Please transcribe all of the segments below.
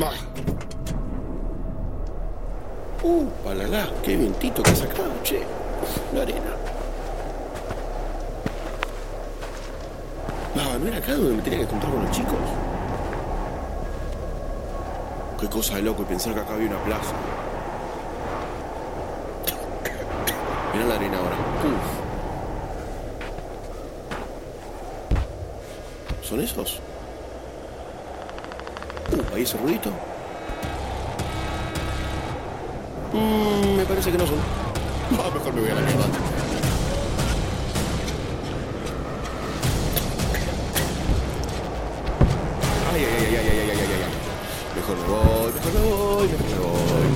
Va. Uh, palala, qué vientito que ha sacado, che. La arena. Va, ¿no era acá donde me tenía que encontrar con los chicos? Qué cosa de loco pensar que acá había una plaza. Mirá la arena ahora. Uf. ¿Son esos? Uh, ahí ese ruidito. Mm, me parece que no son. Mejor me voy a la mierda. Ay, ay, ay, ay, ay, ay, ay, ay, ay. Mejor me voy, mejor me voy, mejor me voy.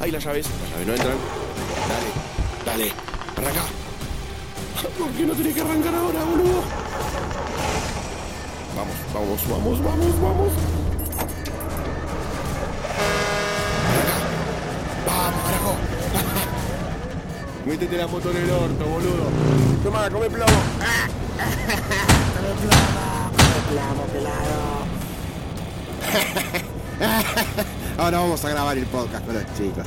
Ahí las llaves, las llaves no entran. Dale, dale, arranca. ¿Por qué no tenés que arrancar ahora, boludo? Vamos, vamos, vamos, vamos, vamos. Métete la moto en el orto, boludo. Toma, come plomo. Come plomo, come plomo, pelado. Ahora vamos a grabar el podcast con los chicos.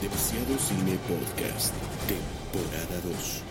Demasiado Cine Podcast, temporada 2.